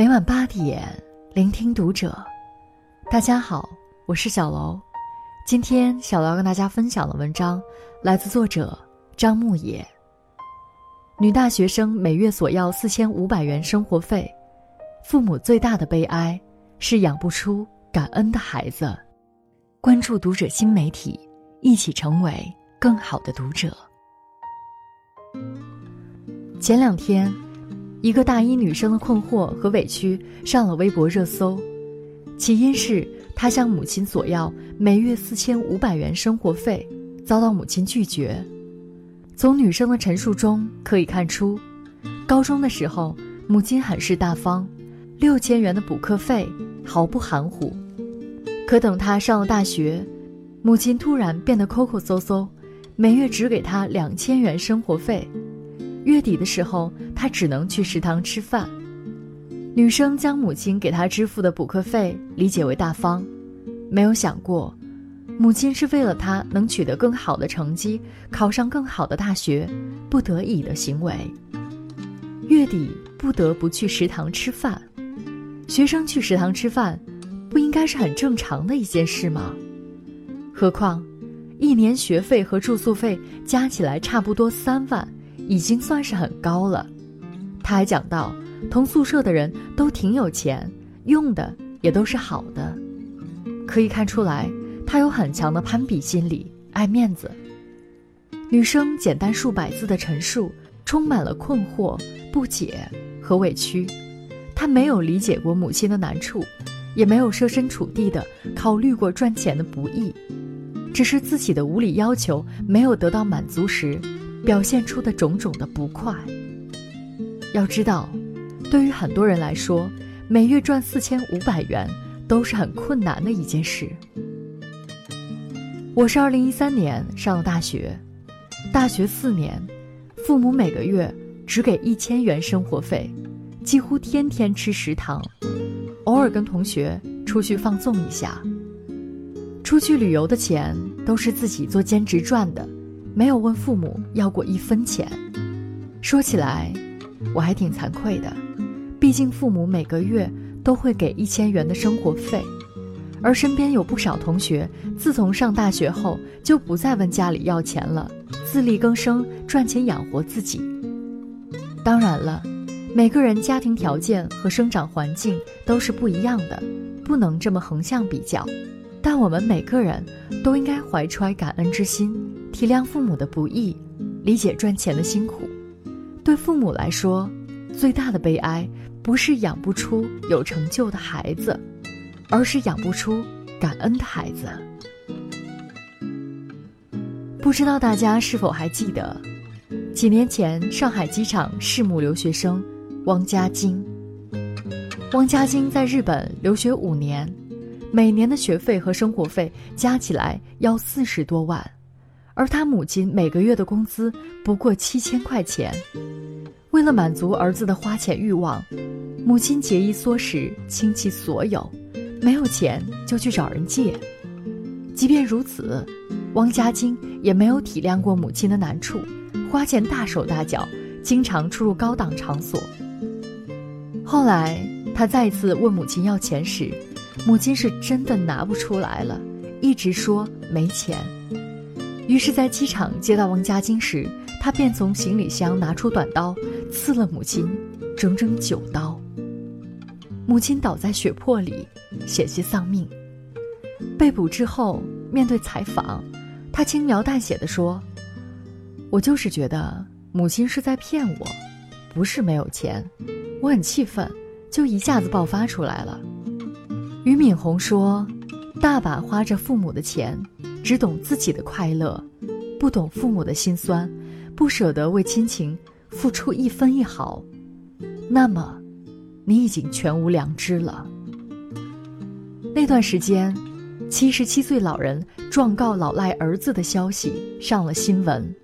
每晚八点，聆听读者。大家好，我是小楼。今天小楼要跟大家分享的文章来自作者张牧野。女大学生每月索要四千五百元生活费，父母最大的悲哀是养不出感恩的孩子。关注读者新媒体，一起成为更好的读者。前两天。一个大一女生的困惑和委屈上了微博热搜，起因是她向母亲索要每月四千五百元生活费，遭到母亲拒绝。从女生的陈述中可以看出，高中的时候母亲很是大方，六千元的补课费毫不含糊。可等她上了大学，母亲突然变得抠抠搜搜，每月只给她两千元生活费。月底的时候，他只能去食堂吃饭。女生将母亲给她支付的补课费理解为大方，没有想过，母亲是为了他能取得更好的成绩，考上更好的大学，不得已的行为。月底不得不去食堂吃饭，学生去食堂吃饭，不应该是很正常的一件事吗？何况，一年学费和住宿费加起来差不多三万。已经算是很高了，他还讲到，同宿舍的人都挺有钱，用的也都是好的，可以看出来，他有很强的攀比心理，爱面子。女生简单数百字的陈述，充满了困惑、不解和委屈，她没有理解过母亲的难处，也没有设身处地的考虑过赚钱的不易，只是自己的无理要求没有得到满足时。表现出的种种的不快。要知道，对于很多人来说，每月赚四千五百元都是很困难的一件事。我是二零一三年上了大学，大学四年，父母每个月只给一千元生活费，几乎天天吃食堂，偶尔跟同学出去放纵一下。出去旅游的钱都是自己做兼职赚的。没有问父母要过一分钱，说起来，我还挺惭愧的。毕竟父母每个月都会给一千元的生活费，而身边有不少同学，自从上大学后就不再问家里要钱了，自力更生赚钱养活自己。当然了，每个人家庭条件和生长环境都是不一样的，不能这么横向比较。但我们每个人都应该怀揣感恩之心。体谅父母的不易，理解赚钱的辛苦。对父母来说，最大的悲哀不是养不出有成就的孩子，而是养不出感恩的孩子。不知道大家是否还记得，几年前上海机场弑母留学生汪家晶。汪家晶在日本留学五年，每年的学费和生活费加起来要四十多万。而他母亲每个月的工资不过七千块钱，为了满足儿子的花钱欲望，母亲节衣缩食，倾其所有，没有钱就去找人借。即便如此，汪家晶也没有体谅过母亲的难处，花钱大手大脚，经常出入高档场所。后来他再次问母亲要钱时，母亲是真的拿不出来了，一直说没钱。于是，在机场接到汪家金时，他便从行李箱拿出短刀，刺了母亲整整九刀。母亲倒在血泊里，险些丧命。被捕之后，面对采访，他轻描淡写的说：“我就是觉得母亲是在骗我，不是没有钱。我很气愤，就一下子爆发出来了。”俞敏洪说：“大把花着父母的钱。”只懂自己的快乐，不懂父母的辛酸，不舍得为亲情付出一分一毫，那么，你已经全无良知了。那段时间，七十七岁老人状告老赖儿子的消息上了新闻。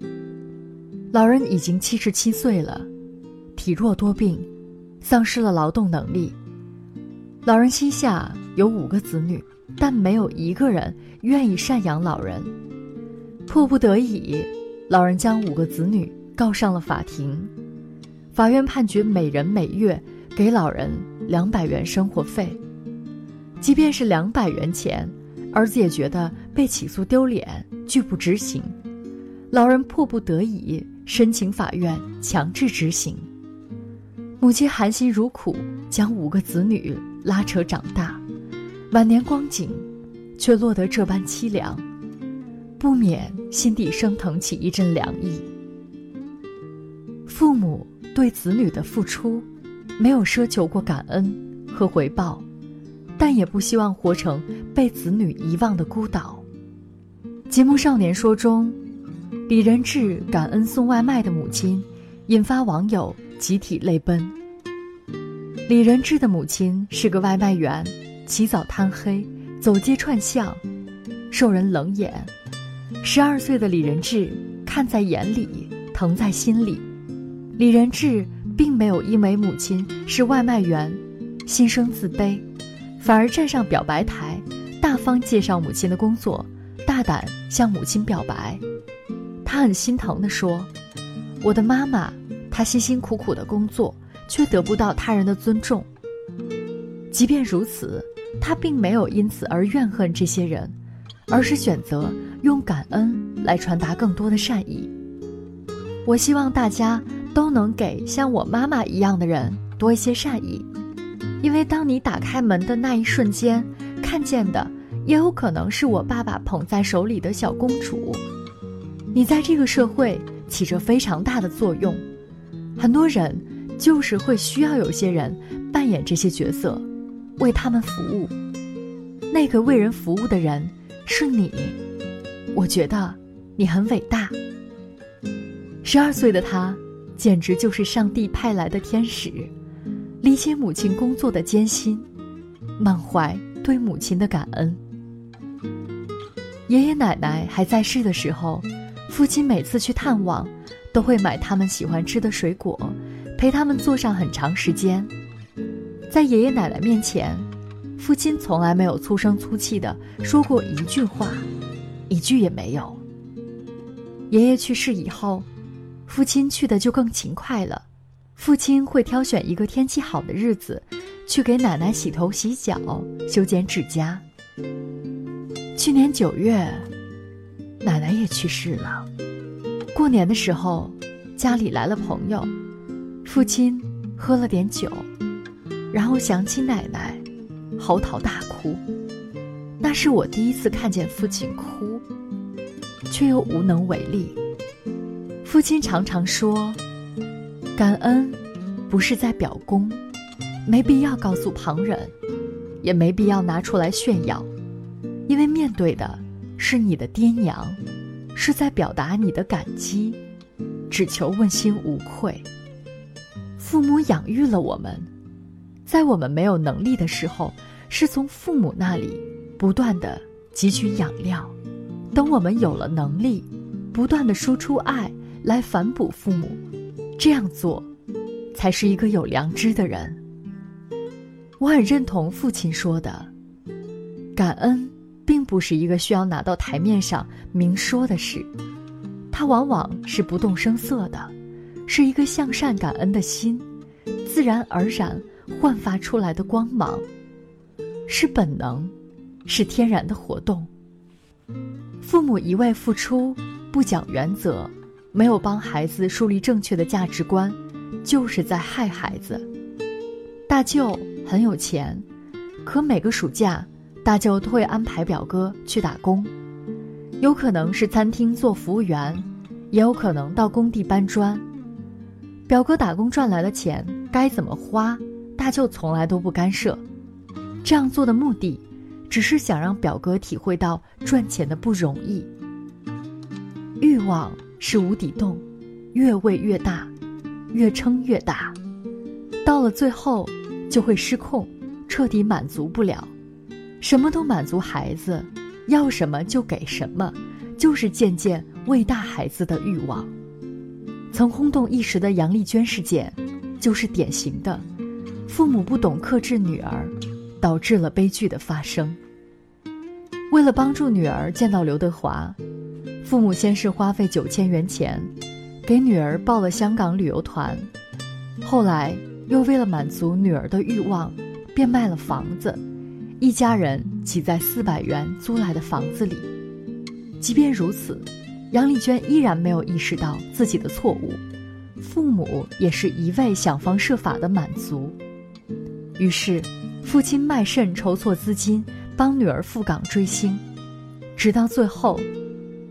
老人已经七十七岁了，体弱多病，丧失了劳动能力。老人膝下有五个子女。但没有一个人愿意赡养老人，迫不得已，老人将五个子女告上了法庭。法院判决每人每月给老人两百元生活费。即便是两百元钱，儿子也觉得被起诉丢脸，拒不执行。老人迫不得已申请法院强制执行。母亲含辛茹苦将五个子女拉扯长大，晚年光景，却落得这般凄凉，不免心底升腾起一阵凉意。父母对子女的付出，没有奢求过感恩和回报，但也不希望活成被子女遗忘的孤岛。节目《少年说》中，李仁智感恩送外卖的母亲，引发网友。集体泪奔。李仁智的母亲是个外卖员，起早贪黑，走街串巷，受人冷眼。十二岁的李仁智看在眼里，疼在心里。李仁智并没有因为母亲是外卖员，心生自卑，反而站上表白台，大方介绍母亲的工作，大胆向母亲表白。他很心疼地说：“我的妈妈。”她辛辛苦苦的工作，却得不到他人的尊重。即便如此，他并没有因此而怨恨这些人，而是选择用感恩来传达更多的善意。我希望大家都能给像我妈妈一样的人多一些善意，因为当你打开门的那一瞬间，看见的也有可能是我爸爸捧在手里的小公主。你在这个社会起着非常大的作用。很多人就是会需要有些人扮演这些角色，为他们服务。那个为人服务的人是你，我觉得你很伟大。十二岁的他，简直就是上帝派来的天使，理解母亲工作的艰辛，满怀对母亲的感恩。爷爷奶奶还在世的时候，父亲每次去探望。都会买他们喜欢吃的水果，陪他们坐上很长时间。在爷爷奶奶面前，父亲从来没有粗声粗气的说过一句话，一句也没有。爷爷去世以后，父亲去的就更勤快了。父亲会挑选一个天气好的日子，去给奶奶洗头、洗脚、修剪指甲。去年九月，奶奶也去世了。过年的时候，家里来了朋友，父亲喝了点酒，然后想起奶奶，嚎啕大哭。那是我第一次看见父亲哭，却又无能为力。父亲常常说：“感恩不是在表功，没必要告诉旁人，也没必要拿出来炫耀，因为面对的是你的爹娘。”是在表达你的感激，只求问心无愧。父母养育了我们，在我们没有能力的时候，是从父母那里不断的汲取养料；等我们有了能力，不断的输出爱来反哺父母。这样做，才是一个有良知的人。我很认同父亲说的，感恩。并不是一个需要拿到台面上明说的事，它往往是不动声色的，是一个向善感恩的心，自然而然焕发出来的光芒，是本能，是天然的活动。父母一味付出，不讲原则，没有帮孩子树立正确的价值观，就是在害孩子。大舅很有钱，可每个暑假。大舅都会安排表哥去打工，有可能是餐厅做服务员，也有可能到工地搬砖。表哥打工赚来的钱该怎么花，大舅从来都不干涉。这样做的目的，只是想让表哥体会到赚钱的不容易。欲望是无底洞，越喂越大，越撑越大，到了最后就会失控，彻底满足不了。什么都满足孩子，要什么就给什么，就是渐渐喂大孩子的欲望。曾轰动一时的杨丽娟事件，就是典型的，父母不懂克制女儿，导致了悲剧的发生。为了帮助女儿见到刘德华，父母先是花费九千元钱，给女儿报了香港旅游团，后来又为了满足女儿的欲望，便卖了房子，一家人挤在四百元租来的房子里。即便如此，杨丽娟依然没有意识到自己的错误，父母也是一味想方设法的满足。于是，父亲卖肾筹措资金，帮女儿赴港追星，直到最后，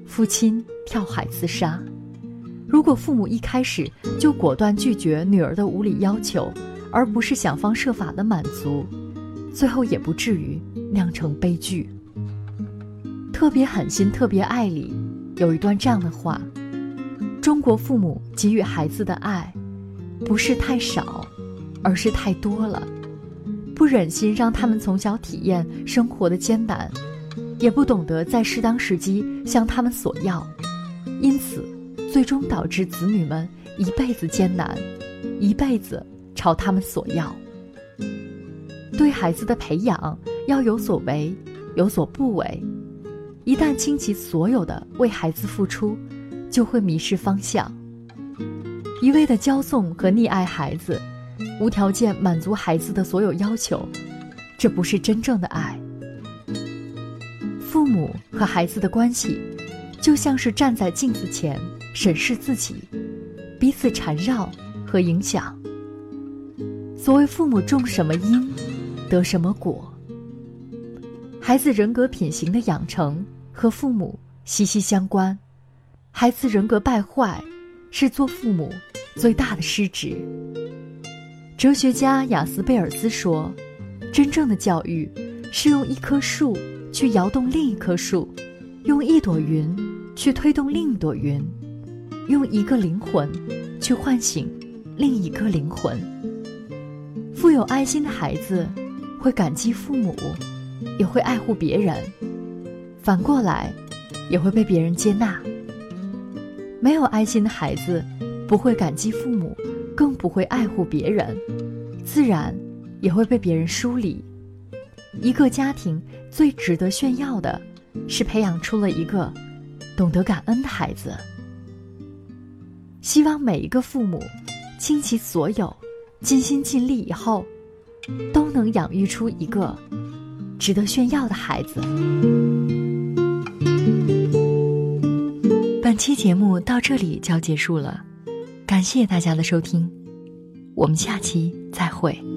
父亲跳海自杀。如果父母一开始就果断拒绝女儿的无理要求，而不是想方设法的满足，最后也不至于酿成悲剧。特别狠心，特别爱里有一段这样的话：中国父母给予孩子的爱，不是太少，而是太多了。不忍心让他们从小体验生活的艰难，也不懂得在适当时机向他们索要，因此。最终导致子女们一辈子艰难，一辈子朝他们索要。对孩子的培养要有所为，有所不为。一旦倾其所有的为孩子付出，就会迷失方向。一味的骄纵和溺爱孩子，无条件满足孩子的所有要求，这不是真正的爱。父母和孩子的关系，就像是站在镜子前。审视自己，彼此缠绕和影响。所谓父母种什么因，得什么果。孩子人格品行的养成和父母息息相关。孩子人格败坏，是做父母最大的失职。哲学家雅斯贝尔斯说：“真正的教育，是用一棵树去摇动另一棵树，用一朵云去推动另一朵云。”用一个灵魂去唤醒另一个灵魂。富有爱心的孩子会感激父母，也会爱护别人；反过来，也会被别人接纳。没有爱心的孩子不会感激父母，更不会爱护别人，自然也会被别人疏离。一个家庭最值得炫耀的，是培养出了一个懂得感恩的孩子。希望每一个父母倾其所有、尽心尽力以后，都能养育出一个值得炫耀的孩子。本期节目到这里就要结束了，感谢大家的收听，我们下期再会。